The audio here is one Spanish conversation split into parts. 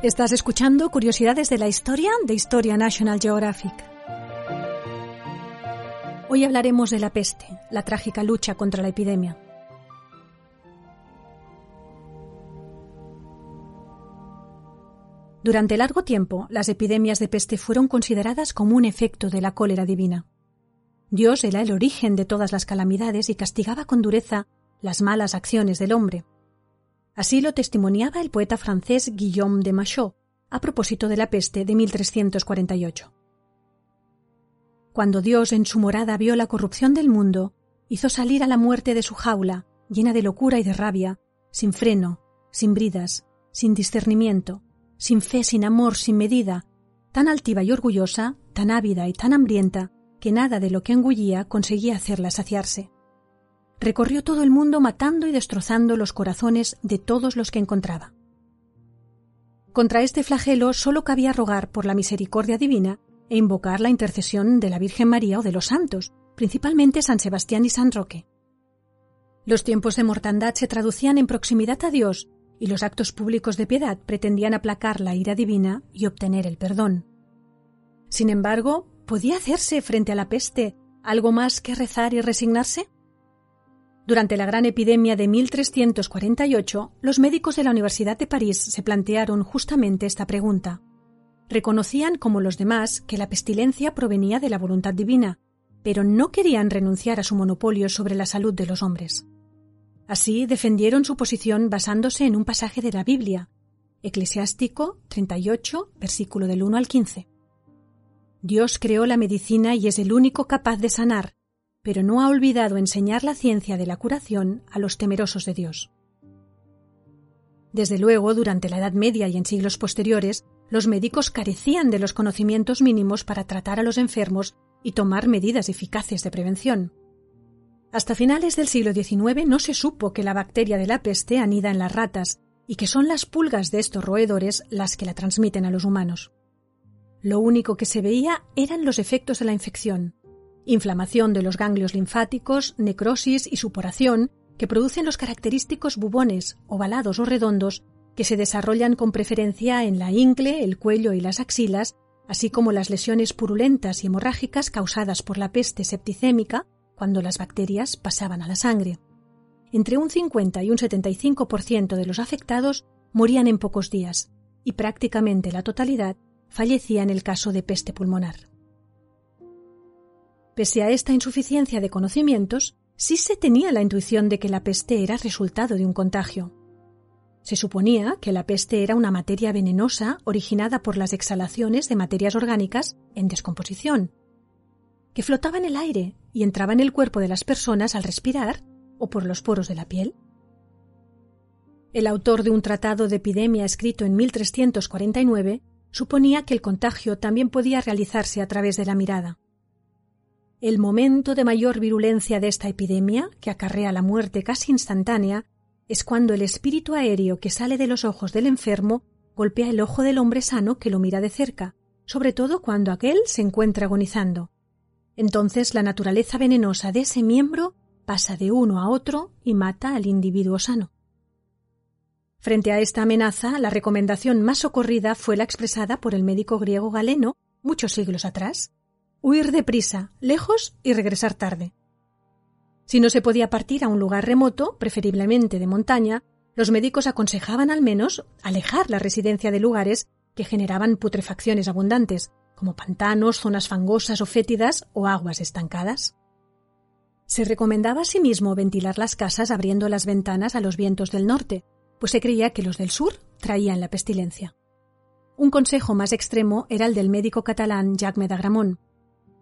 Estás escuchando Curiosidades de la Historia de Historia National Geographic. Hoy hablaremos de la peste, la trágica lucha contra la epidemia. Durante largo tiempo, las epidemias de peste fueron consideradas como un efecto de la cólera divina. Dios era el origen de todas las calamidades y castigaba con dureza las malas acciones del hombre. Así lo testimoniaba el poeta francés Guillaume de Machaut a propósito de la peste de 1348. Cuando Dios en su morada vio la corrupción del mundo, hizo salir a la muerte de su jaula, llena de locura y de rabia, sin freno, sin bridas, sin discernimiento, sin fe, sin amor, sin medida, tan altiva y orgullosa, tan ávida y tan hambrienta, que nada de lo que engullía conseguía hacerla saciarse. Recorrió todo el mundo matando y destrozando los corazones de todos los que encontraba. Contra este flagelo sólo cabía rogar por la misericordia divina e invocar la intercesión de la Virgen María o de los santos, principalmente San Sebastián y San Roque. Los tiempos de mortandad se traducían en proximidad a Dios y los actos públicos de piedad pretendían aplacar la ira divina y obtener el perdón. Sin embargo, ¿podía hacerse frente a la peste algo más que rezar y resignarse? Durante la gran epidemia de 1348, los médicos de la Universidad de París se plantearon justamente esta pregunta. Reconocían, como los demás, que la pestilencia provenía de la voluntad divina, pero no querían renunciar a su monopolio sobre la salud de los hombres. Así defendieron su posición basándose en un pasaje de la Biblia, Eclesiástico 38, versículo del 1 al 15. Dios creó la medicina y es el único capaz de sanar, pero no ha olvidado enseñar la ciencia de la curación a los temerosos de Dios. Desde luego, durante la Edad Media y en siglos posteriores, los médicos carecían de los conocimientos mínimos para tratar a los enfermos y tomar medidas eficaces de prevención. Hasta finales del siglo XIX no se supo que la bacteria de la peste anida en las ratas y que son las pulgas de estos roedores las que la transmiten a los humanos. Lo único que se veía eran los efectos de la infección, inflamación de los ganglios linfáticos, necrosis y suporación que producen los característicos bubones, ovalados o redondos, que se desarrollan con preferencia en la ingle, el cuello y las axilas, así como las lesiones purulentas y hemorrágicas causadas por la peste septicémica cuando las bacterias pasaban a la sangre. Entre un 50 y un 75% de los afectados morían en pocos días y prácticamente la totalidad fallecía en el caso de peste pulmonar. Pese a esta insuficiencia de conocimientos, sí se tenía la intuición de que la peste era resultado de un contagio. Se suponía que la peste era una materia venenosa originada por las exhalaciones de materias orgánicas en descomposición, que flotaba en el aire y entraba en el cuerpo de las personas al respirar o por los poros de la piel. El autor de un tratado de epidemia escrito en 1349 suponía que el contagio también podía realizarse a través de la mirada. El momento de mayor virulencia de esta epidemia, que acarrea la muerte casi instantánea, es cuando el espíritu aéreo que sale de los ojos del enfermo golpea el ojo del hombre sano que lo mira de cerca, sobre todo cuando aquel se encuentra agonizando. Entonces la naturaleza venenosa de ese miembro pasa de uno a otro y mata al individuo sano. Frente a esta amenaza, la recomendación más socorrida fue la expresada por el médico griego Galeno muchos siglos atrás, huir deprisa, lejos y regresar tarde. Si no se podía partir a un lugar remoto, preferiblemente de montaña, los médicos aconsejaban al menos alejar la residencia de lugares que generaban putrefacciones abundantes, como pantanos, zonas fangosas o fétidas o aguas estancadas. Se recomendaba asimismo ventilar las casas abriendo las ventanas a los vientos del norte, pues se creía que los del sur traían la pestilencia. Un consejo más extremo era el del médico catalán Jacques d'Agramont,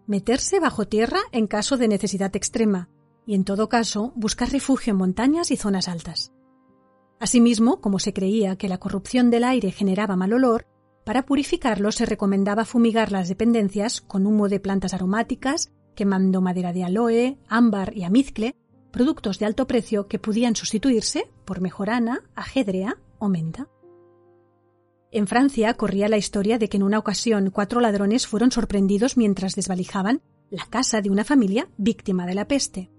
meterse bajo tierra en caso de necesidad extrema y, en todo caso, buscar refugio en montañas y zonas altas. Asimismo, como se creía que la corrupción del aire generaba mal olor, para purificarlo se recomendaba fumigar las dependencias con humo de plantas aromáticas, quemando madera de aloe, ámbar y amizcle, productos de alto precio que podían sustituirse por mejorana, ajedrea o menta. En Francia corría la historia de que en una ocasión cuatro ladrones fueron sorprendidos mientras desvalijaban la casa de una familia víctima de la peste.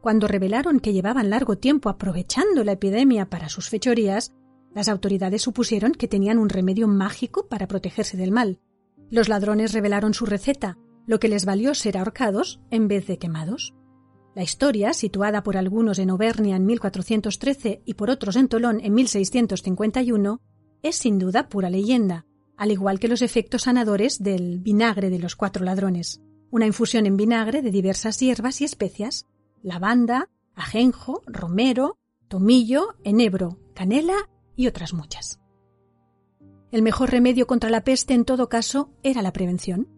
Cuando revelaron que llevaban largo tiempo aprovechando la epidemia para sus fechorías, las autoridades supusieron que tenían un remedio mágico para protegerse del mal. Los ladrones revelaron su receta, lo que les valió ser ahorcados en vez de quemados. La historia, situada por algunos en Auvernia en 1413 y por otros en Tolón en 1651, es sin duda pura leyenda, al igual que los efectos sanadores del vinagre de los cuatro ladrones, una infusión en vinagre de diversas hierbas y especias, lavanda, ajenjo, romero, tomillo, enebro, canela y otras muchas. El mejor remedio contra la peste en todo caso era la prevención.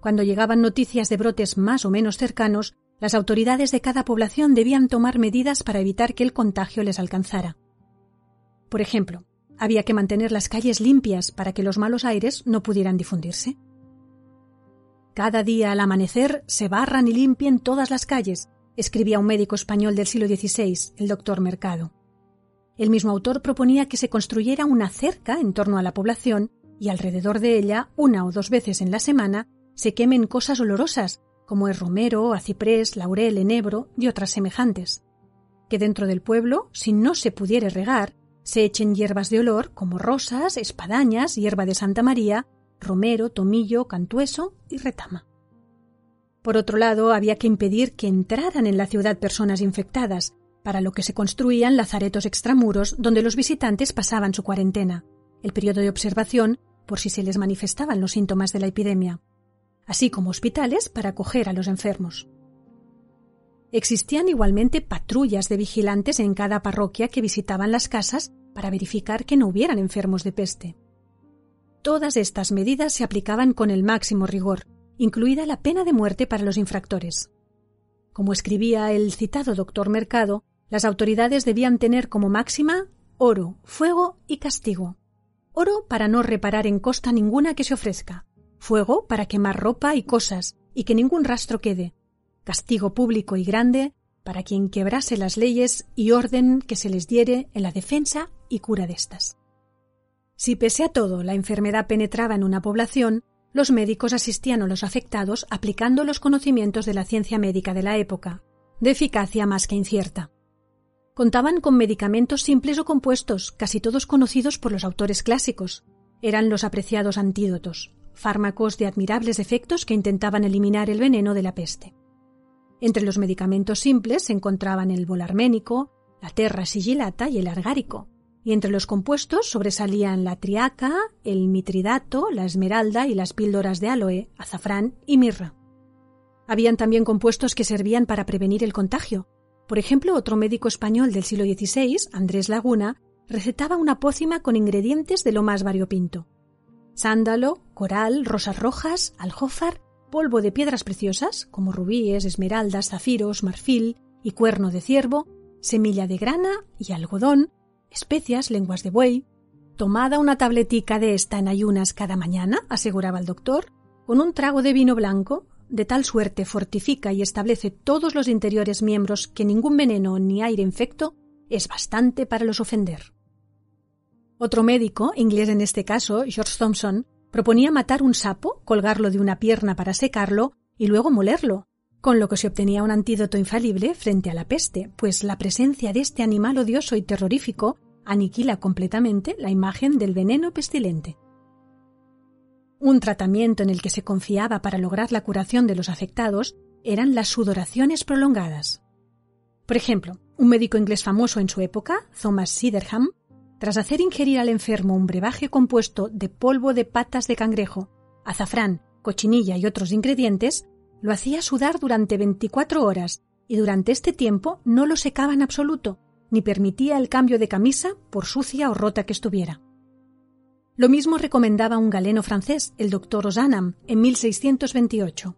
Cuando llegaban noticias de brotes más o menos cercanos, las autoridades de cada población debían tomar medidas para evitar que el contagio les alcanzara. Por ejemplo, había que mantener las calles limpias para que los malos aires no pudieran difundirse. Cada día al amanecer se barran y limpien todas las calles, escribía un médico español del siglo XVI, el doctor Mercado. El mismo autor proponía que se construyera una cerca en torno a la población y alrededor de ella, una o dos veces en la semana, se quemen cosas olorosas, como el romero, aciprés, laurel, enebro y otras semejantes. Que dentro del pueblo, si no se pudiere regar, se echen hierbas de olor como rosas, espadañas, hierba de Santa María, romero, tomillo, cantueso y retama. Por otro lado, había que impedir que entraran en la ciudad personas infectadas, para lo que se construían lazaretos extramuros donde los visitantes pasaban su cuarentena, el periodo de observación por si se les manifestaban los síntomas de la epidemia, así como hospitales para acoger a los enfermos. Existían igualmente patrullas de vigilantes en cada parroquia que visitaban las casas para verificar que no hubieran enfermos de peste. Todas estas medidas se aplicaban con el máximo rigor, incluida la pena de muerte para los infractores. Como escribía el citado doctor Mercado, las autoridades debían tener como máxima oro, fuego y castigo. Oro para no reparar en costa ninguna que se ofrezca, fuego para quemar ropa y cosas y que ningún rastro quede, castigo público y grande para quien quebrase las leyes y orden que se les diere en la defensa y cura de estas. Si pese a todo la enfermedad penetraba en una población, los médicos asistían a los afectados aplicando los conocimientos de la ciencia médica de la época, de eficacia más que incierta. Contaban con medicamentos simples o compuestos, casi todos conocidos por los autores clásicos. Eran los apreciados antídotos, fármacos de admirables efectos que intentaban eliminar el veneno de la peste. Entre los medicamentos simples se encontraban el volarménico, la terra sigilata y el argárico, y entre los compuestos sobresalían la triaca, el mitridato, la esmeralda y las píldoras de aloe, azafrán y mirra. Habían también compuestos que servían para prevenir el contagio. Por ejemplo, otro médico español del siglo XVI, Andrés Laguna, recetaba una pócima con ingredientes de lo más variopinto. Sándalo, coral, rosas rojas, aljófar polvo de piedras preciosas, como rubíes, esmeraldas, zafiros, marfil y cuerno de ciervo, semilla de grana y algodón, especias, lenguas de buey. Tomada una tabletica de esta en ayunas cada mañana, aseguraba el doctor, con un trago de vino blanco, de tal suerte fortifica y establece todos los interiores miembros que ningún veneno ni aire infecto es bastante para los ofender. Otro médico, inglés en este caso, George Thompson, Proponía matar un sapo, colgarlo de una pierna para secarlo y luego molerlo, con lo que se obtenía un antídoto infalible frente a la peste, pues la presencia de este animal odioso y terrorífico aniquila completamente la imagen del veneno pestilente. Un tratamiento en el que se confiaba para lograr la curación de los afectados eran las sudoraciones prolongadas. Por ejemplo, un médico inglés famoso en su época, Thomas Siderham, tras hacer ingerir al enfermo un brebaje compuesto de polvo de patas de cangrejo, azafrán, cochinilla y otros ingredientes, lo hacía sudar durante 24 horas y durante este tiempo no lo secaba en absoluto, ni permitía el cambio de camisa por sucia o rota que estuviera. Lo mismo recomendaba un galeno francés, el doctor Ozanam, en 1628.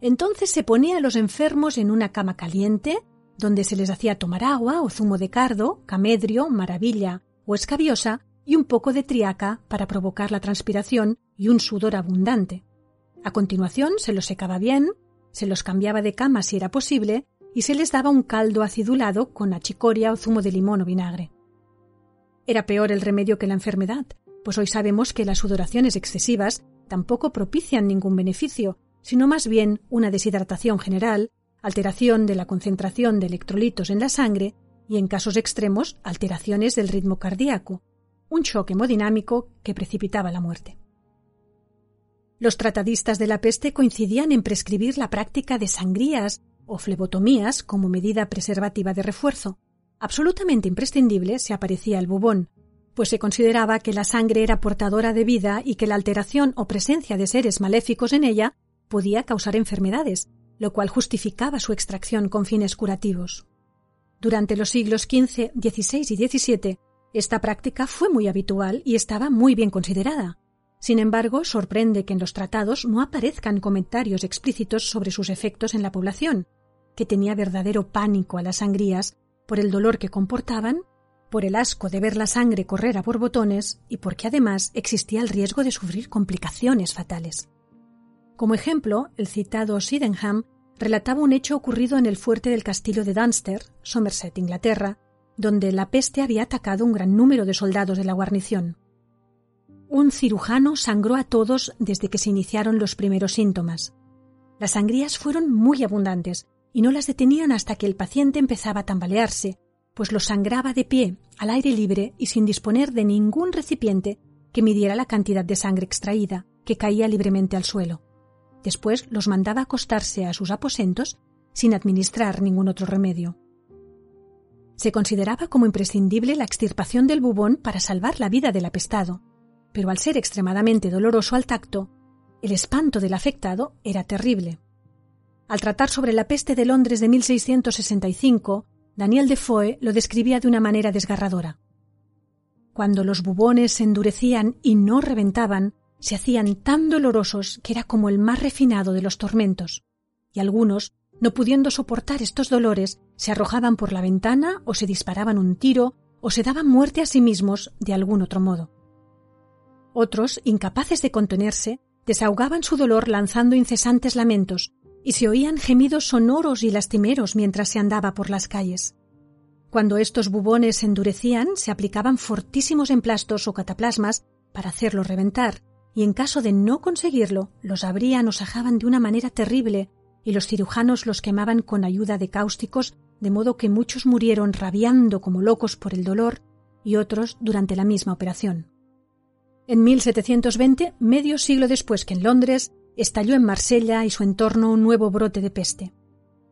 Entonces se ponía a los enfermos en una cama caliente, donde se les hacía tomar agua o zumo de cardo, camedrio, maravilla o escabiosa y un poco de triaca para provocar la transpiración y un sudor abundante. A continuación se los secaba bien, se los cambiaba de cama si era posible y se les daba un caldo acidulado con achicoria o zumo de limón o vinagre. Era peor el remedio que la enfermedad, pues hoy sabemos que las sudoraciones excesivas tampoco propician ningún beneficio, sino más bien una deshidratación general, alteración de la concentración de electrolitos en la sangre y, en casos extremos, alteraciones del ritmo cardíaco, un shock hemodinámico que precipitaba la muerte. Los tratadistas de la peste coincidían en prescribir la práctica de sangrías o flebotomías como medida preservativa de refuerzo. Absolutamente imprescindible si aparecía el bubón, pues se consideraba que la sangre era portadora de vida y que la alteración o presencia de seres maléficos en ella podía causar enfermedades, lo cual justificaba su extracción con fines curativos. Durante los siglos XV, XVI y XVII, esta práctica fue muy habitual y estaba muy bien considerada. Sin embargo, sorprende que en los tratados no aparezcan comentarios explícitos sobre sus efectos en la población, que tenía verdadero pánico a las sangrías por el dolor que comportaban por el asco de ver la sangre correr a borbotones y porque además existía el riesgo de sufrir complicaciones fatales. Como ejemplo, el citado Sydenham relataba un hecho ocurrido en el fuerte del castillo de Dunster, Somerset, Inglaterra, donde la peste había atacado un gran número de soldados de la guarnición. Un cirujano sangró a todos desde que se iniciaron los primeros síntomas. Las sangrías fueron muy abundantes y no las detenían hasta que el paciente empezaba a tambalearse, pues los sangraba de pie, al aire libre y sin disponer de ningún recipiente que midiera la cantidad de sangre extraída, que caía libremente al suelo. Después los mandaba acostarse a sus aposentos sin administrar ningún otro remedio. Se consideraba como imprescindible la extirpación del bubón para salvar la vida del apestado, pero al ser extremadamente doloroso al tacto, el espanto del afectado era terrible. Al tratar sobre la peste de Londres de 1665, Daniel Defoe lo describía de una manera desgarradora. Cuando los bubones se endurecían y no reventaban, se hacían tan dolorosos que era como el más refinado de los tormentos, y algunos, no pudiendo soportar estos dolores, se arrojaban por la ventana o se disparaban un tiro o se daban muerte a sí mismos de algún otro modo. Otros, incapaces de contenerse, desahogaban su dolor lanzando incesantes lamentos, y se oían gemidos sonoros y lastimeros mientras se andaba por las calles. Cuando estos bubones se endurecían, se aplicaban fortísimos emplastos o cataplasmas para hacerlos reventar, y en caso de no conseguirlo, los abrían o sajaban de una manera terrible, y los cirujanos los quemaban con ayuda de cáusticos, de modo que muchos murieron rabiando como locos por el dolor y otros durante la misma operación. En 1720, medio siglo después que en Londres, estalló en Marsella y su entorno un nuevo brote de peste.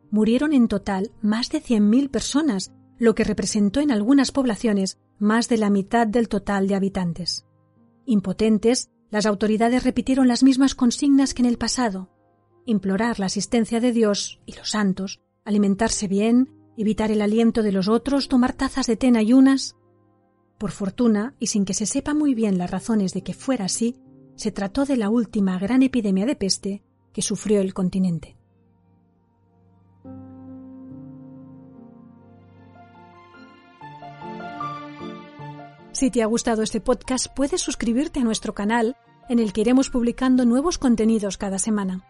Murieron en total más de 100.000 personas, lo que representó en algunas poblaciones más de la mitad del total de habitantes. Impotentes, las autoridades repitieron las mismas consignas que en el pasado implorar la asistencia de Dios y los santos, alimentarse bien, evitar el aliento de los otros, tomar tazas de té ayunas. Por fortuna, y sin que se sepa muy bien las razones de que fuera así, se trató de la última gran epidemia de peste que sufrió el continente. Si te ha gustado este podcast, puedes suscribirte a nuestro canal en el que iremos publicando nuevos contenidos cada semana.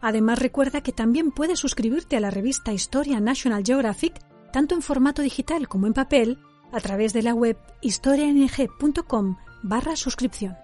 Además, recuerda que también puedes suscribirte a la revista Historia National Geographic, tanto en formato digital como en papel, a través de la web historiang.com barra suscripción.